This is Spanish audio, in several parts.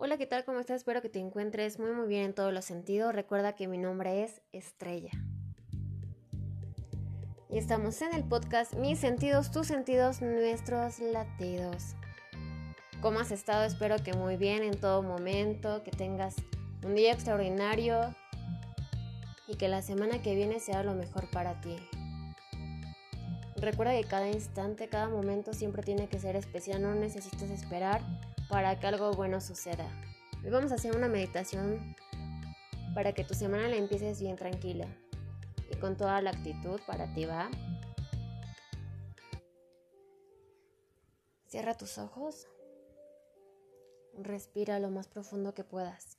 Hola, ¿qué tal? ¿Cómo estás? Espero que te encuentres muy muy bien en todos los sentidos. Recuerda que mi nombre es Estrella. Y estamos en el podcast Mis sentidos, tus sentidos, nuestros latidos. ¿Cómo has estado? Espero que muy bien en todo momento, que tengas un día extraordinario y que la semana que viene sea lo mejor para ti. Recuerda que cada instante, cada momento siempre tiene que ser especial, no necesitas esperar para que algo bueno suceda. Hoy vamos a hacer una meditación para que tu semana la empieces bien tranquila y con toda la actitud para ti va. Cierra tus ojos. Respira lo más profundo que puedas.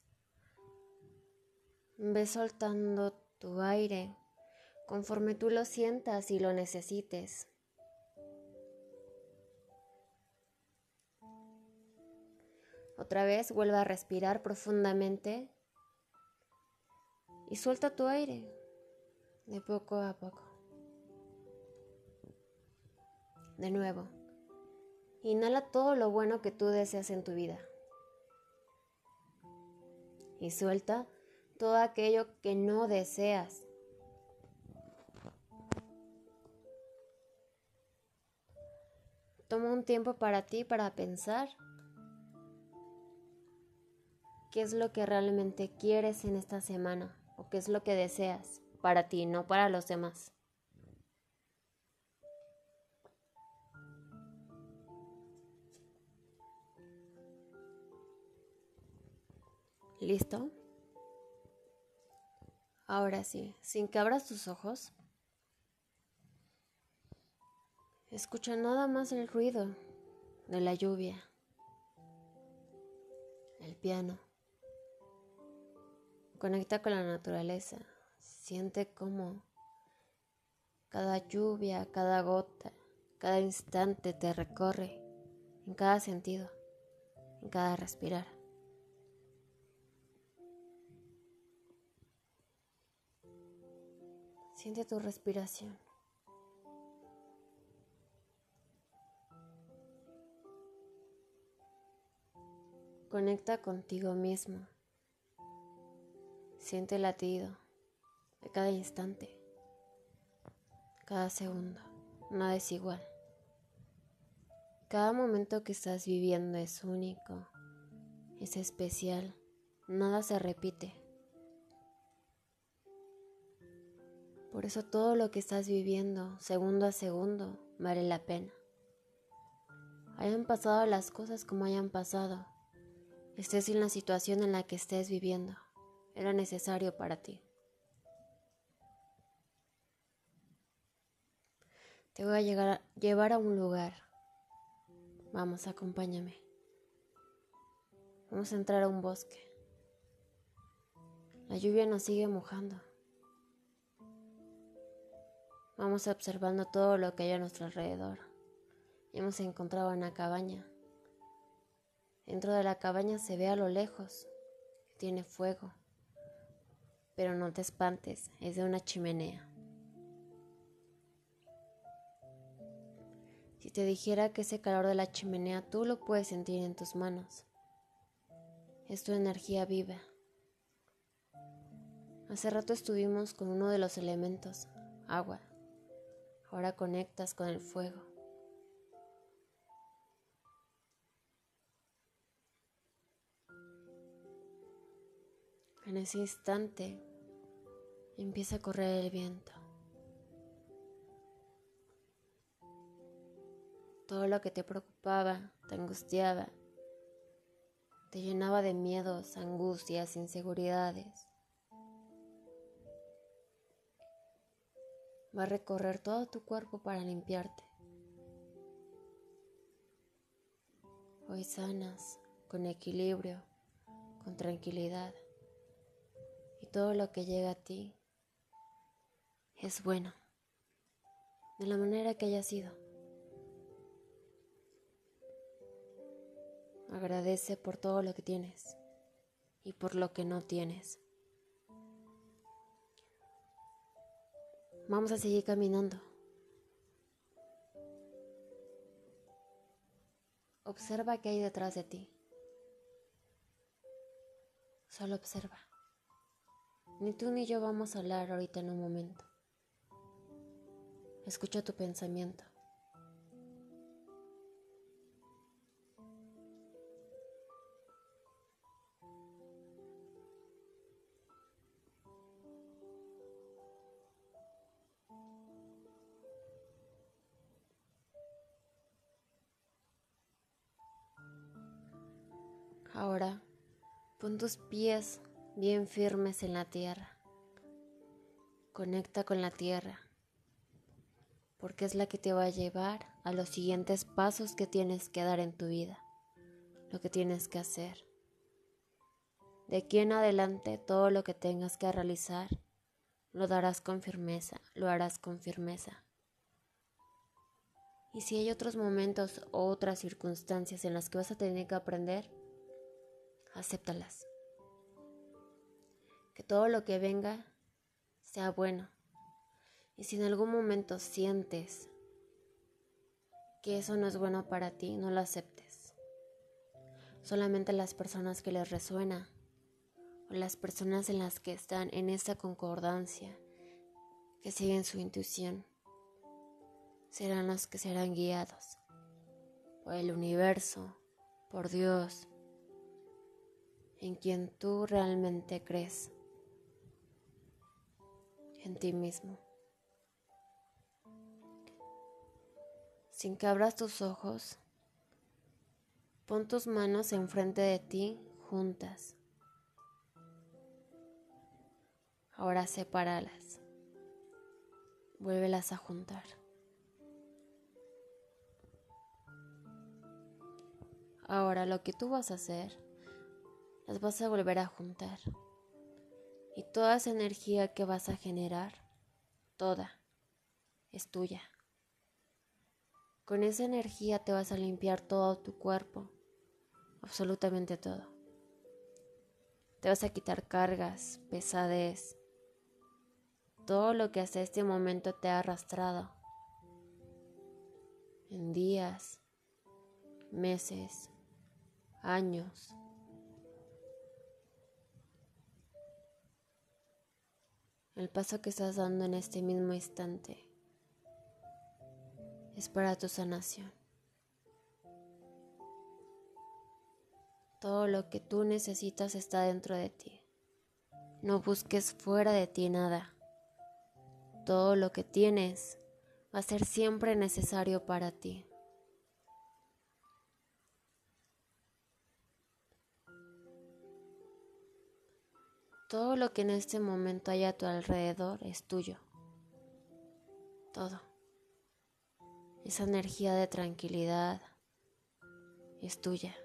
Ve soltando tu aire conforme tú lo sientas y lo necesites. Otra vez vuelve a respirar profundamente y suelta tu aire de poco a poco. De nuevo, inhala todo lo bueno que tú deseas en tu vida. Y suelta todo aquello que no deseas. Toma un tiempo para ti para pensar qué es lo que realmente quieres en esta semana o qué es lo que deseas para ti, no para los demás. ¿Listo? Ahora sí, sin que abras tus ojos, escucha nada más el ruido de la lluvia, el piano Conecta con la naturaleza. Siente cómo cada lluvia, cada gota, cada instante te recorre en cada sentido, en cada respirar. Siente tu respiración. Conecta contigo mismo. Siente el latido de cada instante, cada segundo. Nada es igual. Cada momento que estás viviendo es único, es especial, nada se repite. Por eso todo lo que estás viviendo, segundo a segundo, vale la pena. Hayan pasado las cosas como hayan pasado, estés en la situación en la que estés viviendo era necesario para ti. Te voy a llevar a un lugar. Vamos, acompáñame. Vamos a entrar a un bosque. La lluvia nos sigue mojando. Vamos observando todo lo que hay a nuestro alrededor. Hemos encontrado una cabaña. Dentro de la cabaña se ve a lo lejos que tiene fuego pero no te espantes, es de una chimenea. Si te dijera que ese calor de la chimenea tú lo puedes sentir en tus manos, es tu energía viva. Hace rato estuvimos con uno de los elementos, agua. Ahora conectas con el fuego. En ese instante empieza a correr el viento. Todo lo que te preocupaba, te angustiaba, te llenaba de miedos, angustias, inseguridades. Va a recorrer todo tu cuerpo para limpiarte. Hoy sanas, con equilibrio, con tranquilidad. Y todo lo que llega a ti es bueno, de la manera que haya sido. Agradece por todo lo que tienes y por lo que no tienes. Vamos a seguir caminando. Observa qué hay detrás de ti. Solo observa. Ni tú ni yo vamos a hablar ahorita en un momento. Escucha tu pensamiento. Ahora pon tus pies bien firmes en la tierra. Conecta con la tierra, porque es la que te va a llevar a los siguientes pasos que tienes que dar en tu vida, lo que tienes que hacer. De aquí en adelante todo lo que tengas que realizar, lo darás con firmeza, lo harás con firmeza. Y si hay otros momentos o otras circunstancias en las que vas a tener que aprender, acéptalas. Que todo lo que venga sea bueno. Y si en algún momento sientes que eso no es bueno para ti, no lo aceptes. Solamente las personas que les resuena o las personas en las que están en esa concordancia, que siguen su intuición, serán los que serán guiados por el universo, por Dios, en quien tú realmente crees, en ti mismo. Sin que abras tus ojos, pon tus manos enfrente de ti juntas. Ahora sepáralas. Vuélvelas a juntar. Ahora lo que tú vas a hacer las vas a volver a juntar. Y toda esa energía que vas a generar, toda, es tuya. Con esa energía te vas a limpiar todo tu cuerpo, absolutamente todo. Te vas a quitar cargas, pesadez, todo lo que hasta este momento te ha arrastrado en días, meses, años. El paso que estás dando en este mismo instante es para tu sanación. Todo lo que tú necesitas está dentro de ti. No busques fuera de ti nada. Todo lo que tienes va a ser siempre necesario para ti. Todo lo que en este momento hay a tu alrededor es tuyo. Todo. Esa energía de tranquilidad es tuya.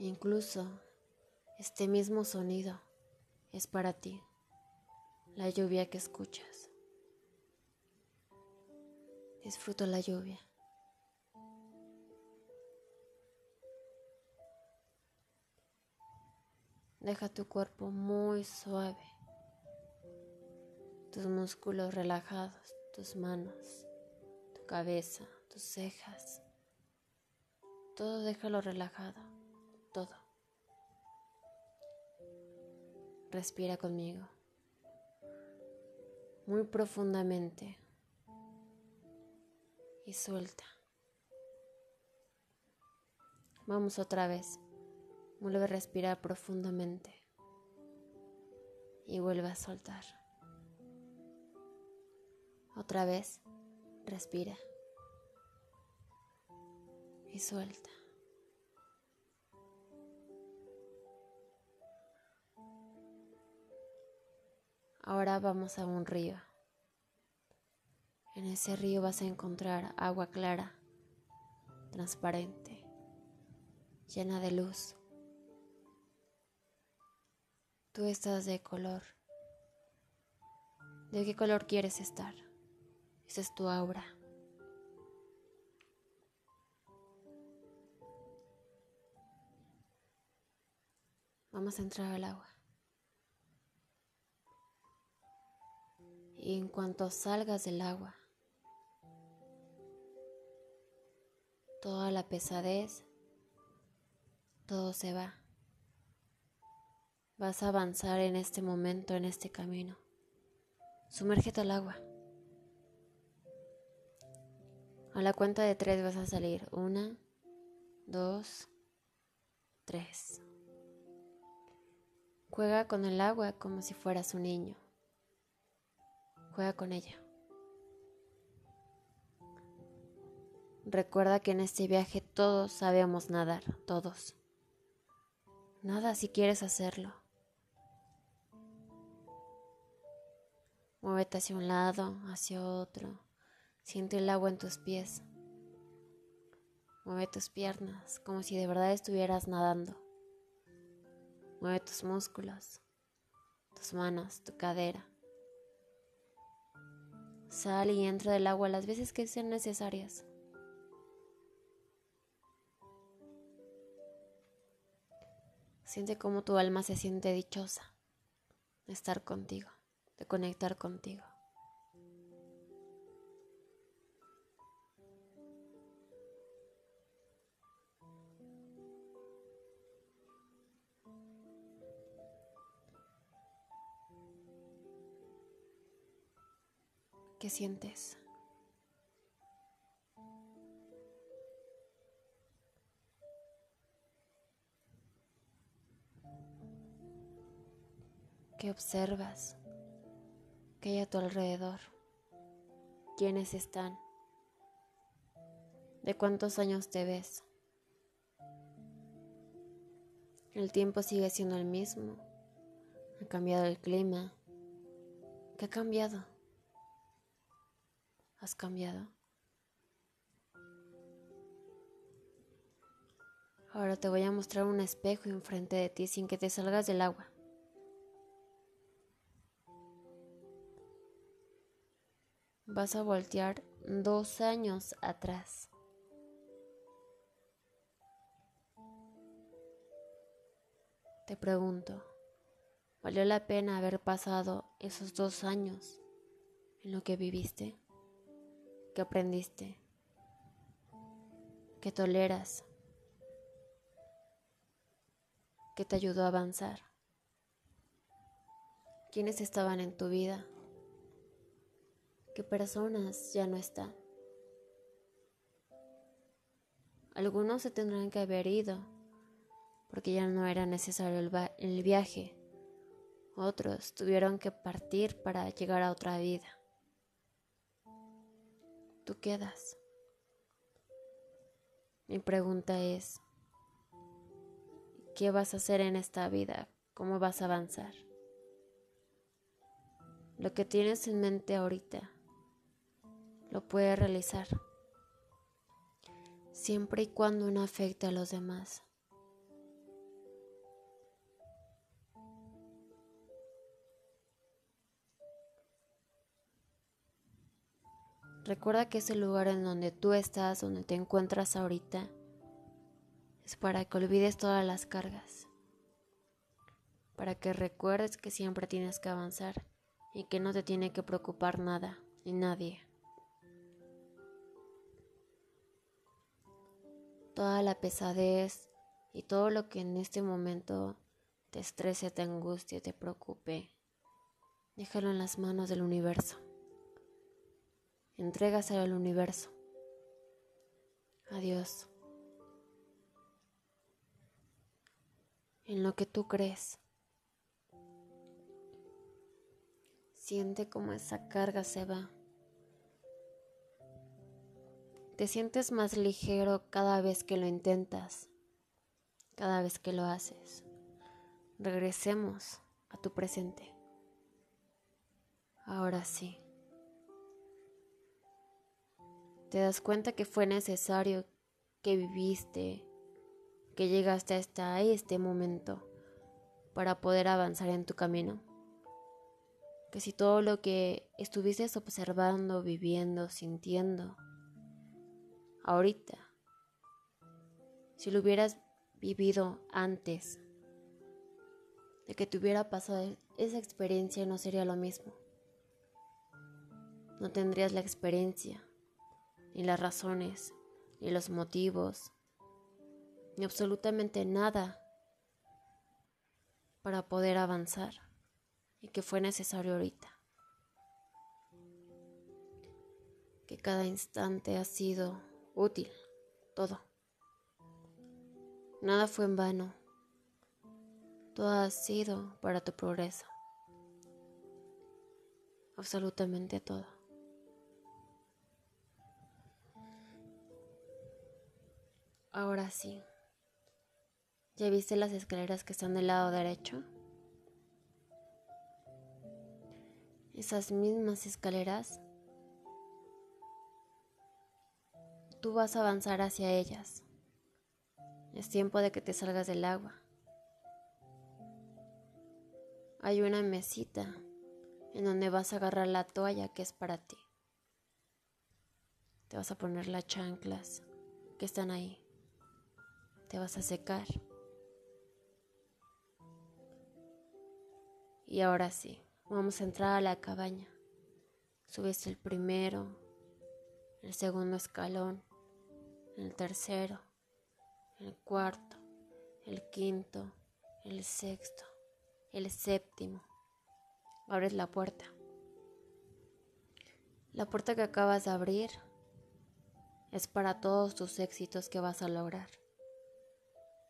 Incluso este mismo sonido es para ti, la lluvia que escuchas. Disfruta la lluvia. Deja tu cuerpo muy suave, tus músculos relajados, tus manos, tu cabeza, tus cejas. Todo déjalo relajado, todo. Respira conmigo, muy profundamente y suelta. Vamos otra vez. Vuelve a respirar profundamente y vuelve a soltar. Otra vez, respira y suelta. Ahora vamos a un río. En ese río vas a encontrar agua clara, transparente, llena de luz. Tú estás de color. ¿De qué color quieres estar? Esa es tu aura. Vamos a entrar al agua. Y en cuanto salgas del agua, toda la pesadez, todo se va. Vas a avanzar en este momento, en este camino. Sumérgete al agua. A la cuenta de tres vas a salir. Una, dos, tres. Juega con el agua como si fueras un niño. Juega con ella. Recuerda que en este viaje todos sabemos nadar, todos. Nada si quieres hacerlo. Muévete hacia un lado, hacia otro. Siente el agua en tus pies. Mueve tus piernas como si de verdad estuvieras nadando. Mueve tus músculos, tus manos, tu cadera. Sal y entra del agua las veces que sean necesarias. Siente cómo tu alma se siente dichosa de estar contigo, de conectar contigo. ¿Qué sientes? ¿Qué observas? ¿Qué hay a tu alrededor? ¿Quiénes están? ¿De cuántos años te ves? El tiempo sigue siendo el mismo. Ha cambiado el clima. ¿Qué ha cambiado? ¿Has cambiado? Ahora te voy a mostrar un espejo enfrente de ti sin que te salgas del agua. vas a voltear dos años atrás. Te pregunto, ¿valió la pena haber pasado esos dos años en lo que viviste? ¿Qué aprendiste? ¿Qué toleras? ¿Qué te ayudó a avanzar? ¿Quiénes estaban en tu vida? personas ya no están. Algunos se tendrán que haber ido porque ya no era necesario el, el viaje. Otros tuvieron que partir para llegar a otra vida. Tú quedas. Mi pregunta es, ¿qué vas a hacer en esta vida? ¿Cómo vas a avanzar? Lo que tienes en mente ahorita lo puede realizar, siempre y cuando no afecte a los demás. Recuerda que ese lugar en donde tú estás, donde te encuentras ahorita, es para que olvides todas las cargas, para que recuerdes que siempre tienes que avanzar y que no te tiene que preocupar nada ni nadie. toda la pesadez y todo lo que en este momento te estrese, te angustie, te preocupe. Déjalo en las manos del universo. Entrégaselo al universo. Adiós. En lo que tú crees. Siente como esa carga se va. Te sientes más ligero cada vez que lo intentas, cada vez que lo haces. Regresemos a tu presente. Ahora sí. Te das cuenta que fue necesario que viviste, que llegaste hasta este momento para poder avanzar en tu camino. Que si todo lo que estuviste observando, viviendo, sintiendo, ahorita. Si lo hubieras vivido antes de que te hubiera pasado esa experiencia, no sería lo mismo. No tendrías la experiencia, ni las razones, ni los motivos, ni absolutamente nada para poder avanzar y que fue necesario ahorita. Que cada instante ha sido útil, todo. Nada fue en vano. Todo ha sido para tu progreso. Absolutamente todo. Ahora sí. ¿Ya viste las escaleras que están del lado derecho? Esas mismas escaleras, tú vas a avanzar hacia ellas. Es tiempo de que te salgas del agua. Hay una mesita en donde vas a agarrar la toalla que es para ti. Te vas a poner las chanclas que están ahí. Te vas a secar. Y ahora sí, vamos a entrar a la cabaña. Subes el primero, el segundo escalón, el tercero, el cuarto, el quinto, el sexto, el séptimo. Abres la puerta. La puerta que acabas de abrir es para todos tus éxitos que vas a lograr.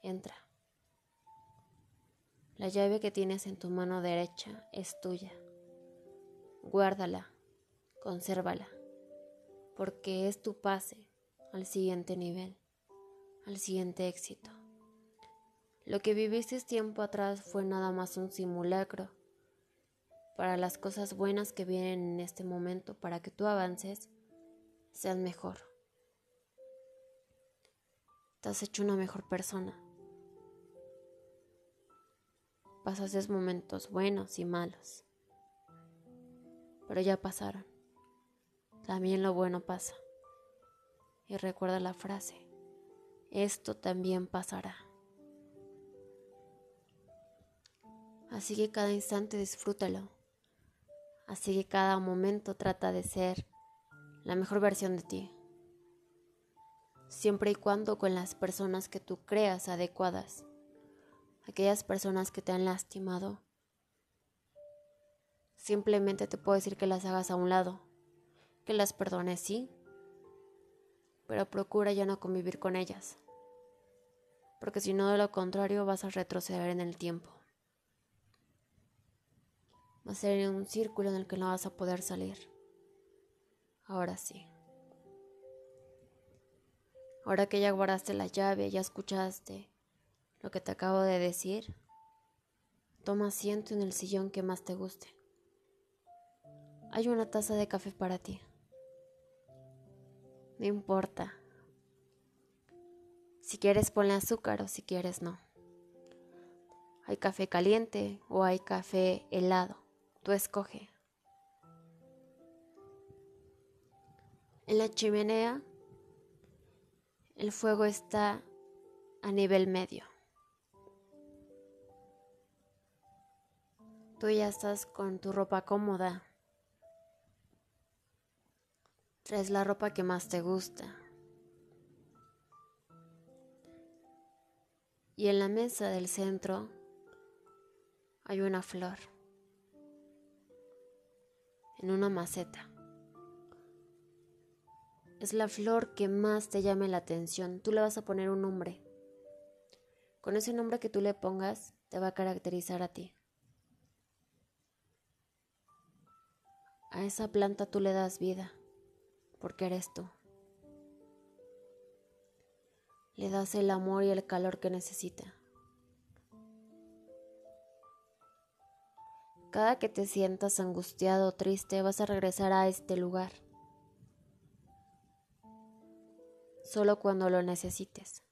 Entra. La llave que tienes en tu mano derecha es tuya. Guárdala, consérvala, porque es tu pase al siguiente nivel, al siguiente éxito. Lo que viviste tiempo atrás fue nada más un simulacro para las cosas buenas que vienen en este momento, para que tú avances, seas mejor. Te has hecho una mejor persona Pasaste momentos buenos y malos, pero ya pasaron. También lo bueno pasa. Y recuerda la frase, esto también pasará. Así que cada instante disfrútalo. Así que cada momento trata de ser la mejor versión de ti. Siempre y cuando con las personas que tú creas adecuadas aquellas personas que te han lastimado, simplemente te puedo decir que las hagas a un lado, que las perdones, sí, pero procura ya no convivir con ellas, porque si no de lo contrario vas a retroceder en el tiempo. Va a ser un círculo en el que no vas a poder salir. Ahora sí. Ahora que ya guardaste la llave, ya escuchaste lo que te acabo de decir, toma asiento en el sillón que más te guste. Hay una taza de café para ti. No importa. Si quieres ponle azúcar o si quieres no. Hay café caliente o hay café helado. Tú escoge. En la chimenea el fuego está a nivel medio. Tú ya estás con tu ropa cómoda. Traes la ropa que más te gusta. Y en la mesa del centro hay una flor. En una maceta. Es la flor que más te llame la atención. Tú le vas a poner un nombre. Con ese nombre que tú le pongas, te va a caracterizar a ti. A esa planta tú le das vida, porque eres tú. Le das el amor y el calor que necesita. Cada que te sientas angustiado o triste vas a regresar a este lugar. Solo cuando lo necesites.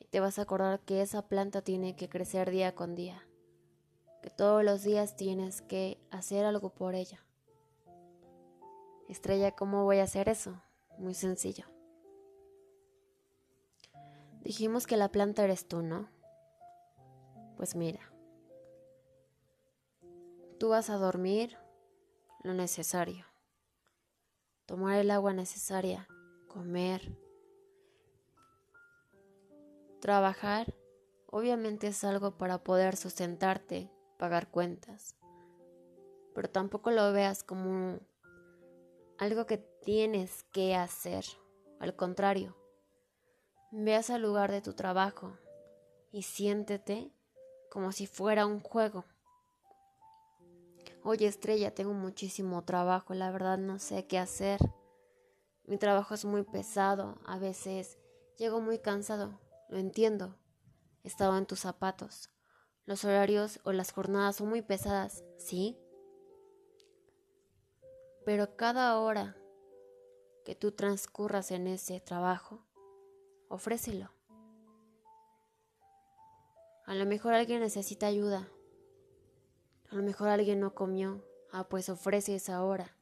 Y te vas a acordar que esa planta tiene que crecer día con día todos los días tienes que hacer algo por ella. Estrella, ¿cómo voy a hacer eso? Muy sencillo. Dijimos que la planta eres tú, ¿no? Pues mira, tú vas a dormir lo necesario, tomar el agua necesaria, comer, Trabajar obviamente es algo para poder sustentarte, pagar cuentas, pero tampoco lo veas como algo que tienes que hacer. Al contrario, veas al lugar de tu trabajo y siéntete como si fuera un juego. Oye, estrella, tengo muchísimo trabajo, la verdad no sé qué hacer. Mi trabajo es muy pesado, a veces llego muy cansado, lo entiendo. He estado en tus zapatos. Los horarios o las jornadas son muy pesadas, ¿sí? Pero cada hora que tú transcurras en ese trabajo, ofrécelo. A lo mejor alguien necesita ayuda. A lo mejor alguien no comió. Ah, pues ofrece esa hora.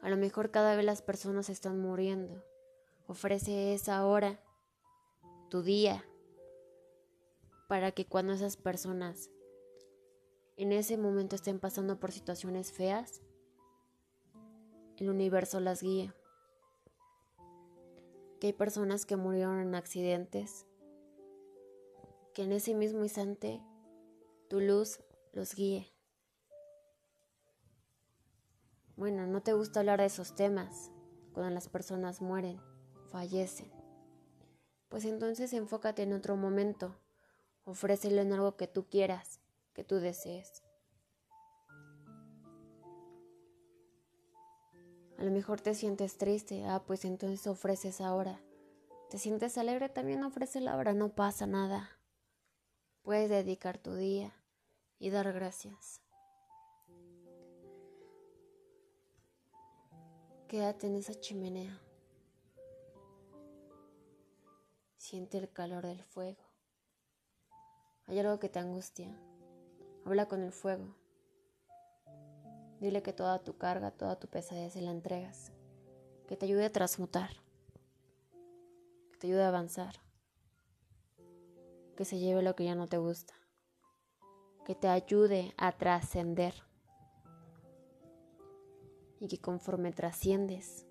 A lo mejor cada vez las personas están muriendo. Ofrece esa hora, tu día, para que cuando esas personas en ese momento estén pasando por situaciones feas, el universo las guíe. Que hay personas que murieron en accidentes, que en ese mismo instante tu luz los guíe. Bueno, no te gusta hablar de esos temas cuando las personas mueren, fallecen. Pues entonces enfócate en otro momento, ofrécelo en algo que tú quieras, que tú desees. A lo mejor te sientes triste, ah, pues entonces ofreces ahora. ¿Te sientes alegre? También ofrece la hora, no pasa nada. Puedes dedicar tu día y dar gracias. Quédate en esa chimenea. Siente el calor del fuego. Hay algo que te angustia. Habla con el fuego. Dile que toda tu carga, toda tu pesadez se la entregas. Que te ayude a transmutar. Que te ayude a avanzar. Que se lleve lo que ya no te gusta. Que te ayude a trascender. Y que conforme trasciendes,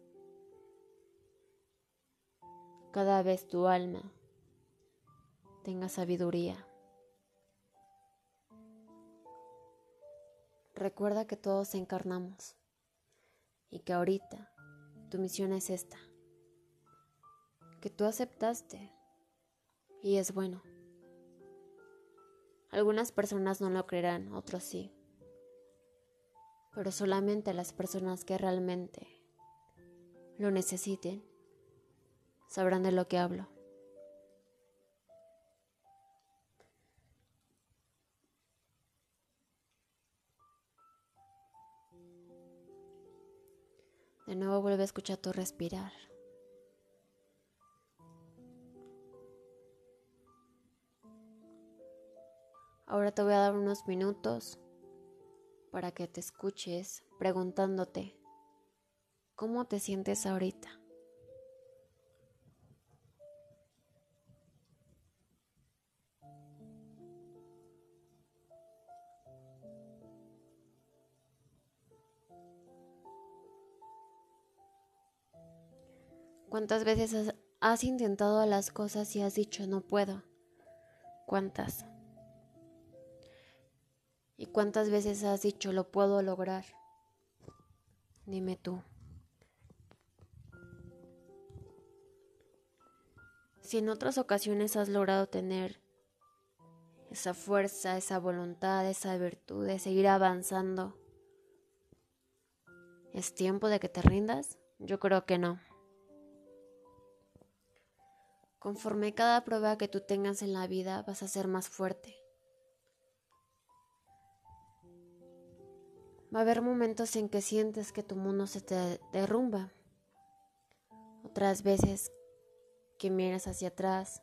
cada vez tu alma tenga sabiduría Recuerda que todos encarnamos y que ahorita tu misión es esta, que tú aceptaste y es bueno. Algunas personas no lo creerán, otros sí, pero solamente las personas que realmente lo necesiten sabrán de lo que hablo. Nuevo vuelve a escuchar tu respirar. Ahora te voy a dar unos minutos para que te escuches preguntándote, ¿cómo te sientes ahorita? ¿Cuántas veces has, intentado las cosas y has dicho no puedo? ¿Cuántas? ¿Y cuántas veces has dicho lo puedo lograr? Dime tú. Si en otras ocasiones has logrado tener esa fuerza, esa voluntad, esa virtud de seguir avanzando, ¿es tiempo de que te rindas? Yo creo que no. Conforme cada prueba que tú tengas en la vida vas a ser más fuerte. Va a haber momentos en que sientes que tu mundo se te derrumba. Otras veces que miras hacia atrás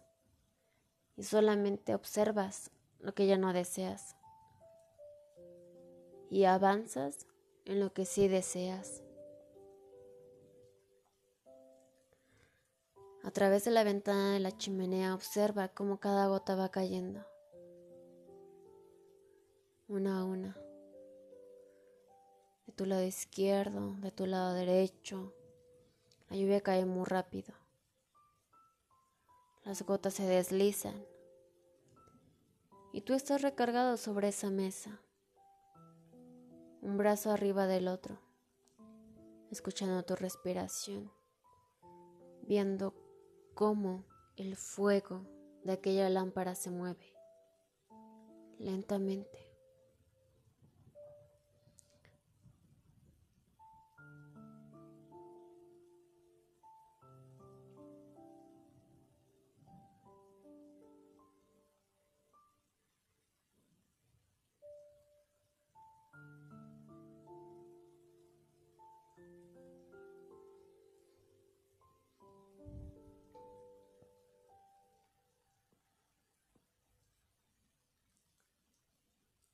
y solamente observas lo que ya no deseas. Y avanzas en lo que sí deseas. A través de la ventana de la chimenea observa cómo cada gota va cayendo, una a una. De tu lado izquierdo, de tu lado derecho, la lluvia cae muy rápido. Las gotas se deslizan. Y tú estás recargado sobre esa mesa, un brazo arriba del otro, escuchando tu respiración, viendo cómo el fuego de aquella lámpara se mueve lentamente.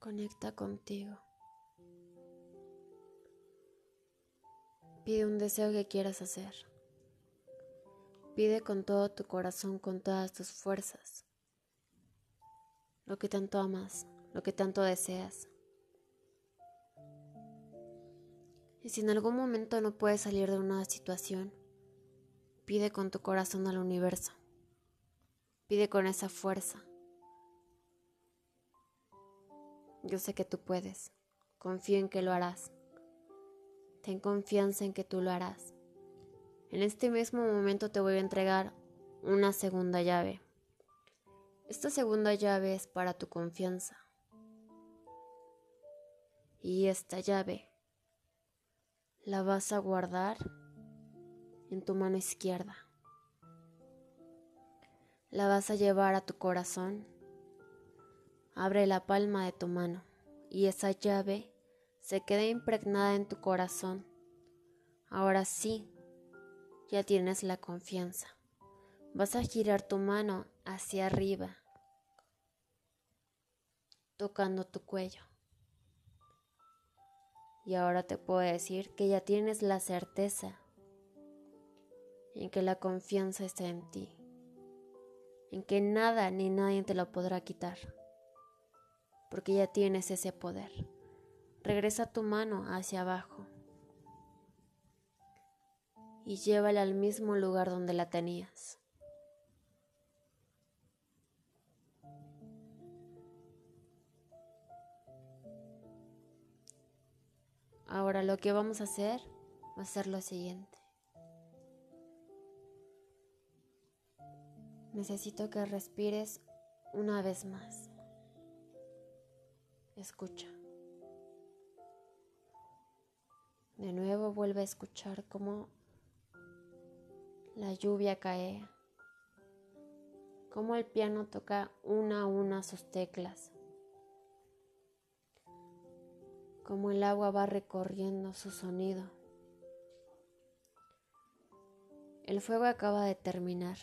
Conecta contigo. Pide un deseo que quieras hacer. Pide con todo tu corazón, con todas tus fuerzas, lo que tanto amas, lo que tanto deseas. Y si en algún momento no puedes salir de una situación, pide con tu corazón al universo. Pide con esa fuerza. Yo sé que tú puedes. Confío en que lo harás. Ten confianza en que tú lo harás. En este mismo momento te voy a entregar una segunda llave. Esta segunda llave es para tu confianza. Y esta llave la vas a guardar en tu mano izquierda. La vas a llevar a tu corazón Abre la palma de tu mano y esa llave se queda impregnada en tu corazón. Ahora sí, ya tienes la confianza. Vas a girar tu mano hacia arriba, tocando tu cuello. Y ahora te puedo decir que ya tienes la certeza en que la confianza está en ti, en que nada ni nadie te lo podrá quitar porque ya tienes ese poder. Regresa tu mano hacia abajo y llévala al mismo lugar donde la tenías. Ahora lo que vamos a hacer va a ser lo siguiente. Necesito que respires una vez más. Escucha. De nuevo vuelve a escuchar cómo la lluvia cae, cómo el piano toca una a una sus teclas, cómo el agua va recorriendo su sonido. El fuego acaba de terminar.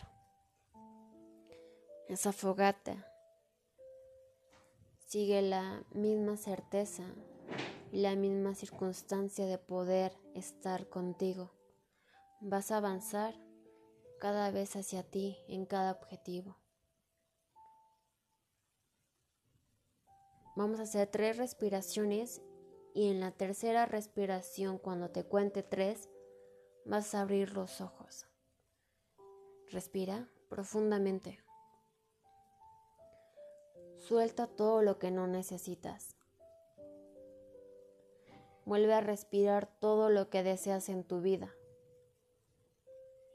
Esa fogata sigue la misma certeza y la misma circunstancia de poder estar contigo. Vas a avanzar cada vez hacia ti en cada objetivo. Vamos a hacer tres respiraciones y en la tercera respiración, cuando te cuente tres, vas a abrir los ojos. Respira profundamente. Suelta todo lo que no necesitas. Vuelve a respirar todo lo que deseas en tu vida.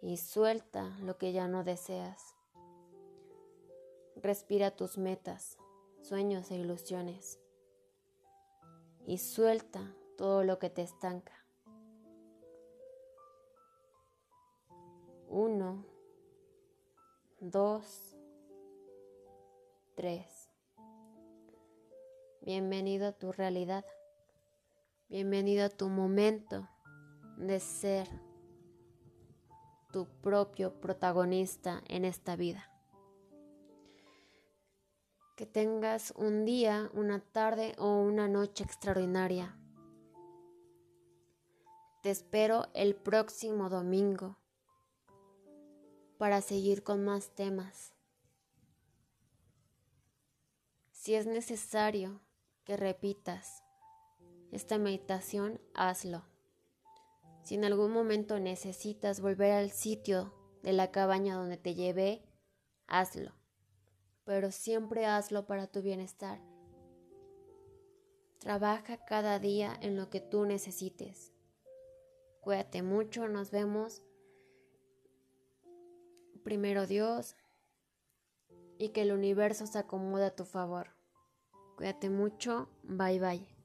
Y suelta lo que ya no deseas. Respira tus metas, sueños e ilusiones. Y suelta todo lo que te estanca. Uno, dos, tres. Bienvenido a tu realidad. Bienvenido a tu momento de ser tu propio protagonista en esta vida. Que tengas un día, una tarde o una noche extraordinaria. Te espero el próximo domingo para seguir con más temas. Si es necesario, que repitas esta meditación, hazlo. Si en algún momento necesitas volver al sitio de la cabaña donde te llevé, hazlo. Pero siempre hazlo para tu bienestar. Trabaja cada día en lo que tú necesites. Cuídate mucho, nos vemos. Primero Dios y que el universo se acomode a tu favor. Cuídate mucho, bye bye.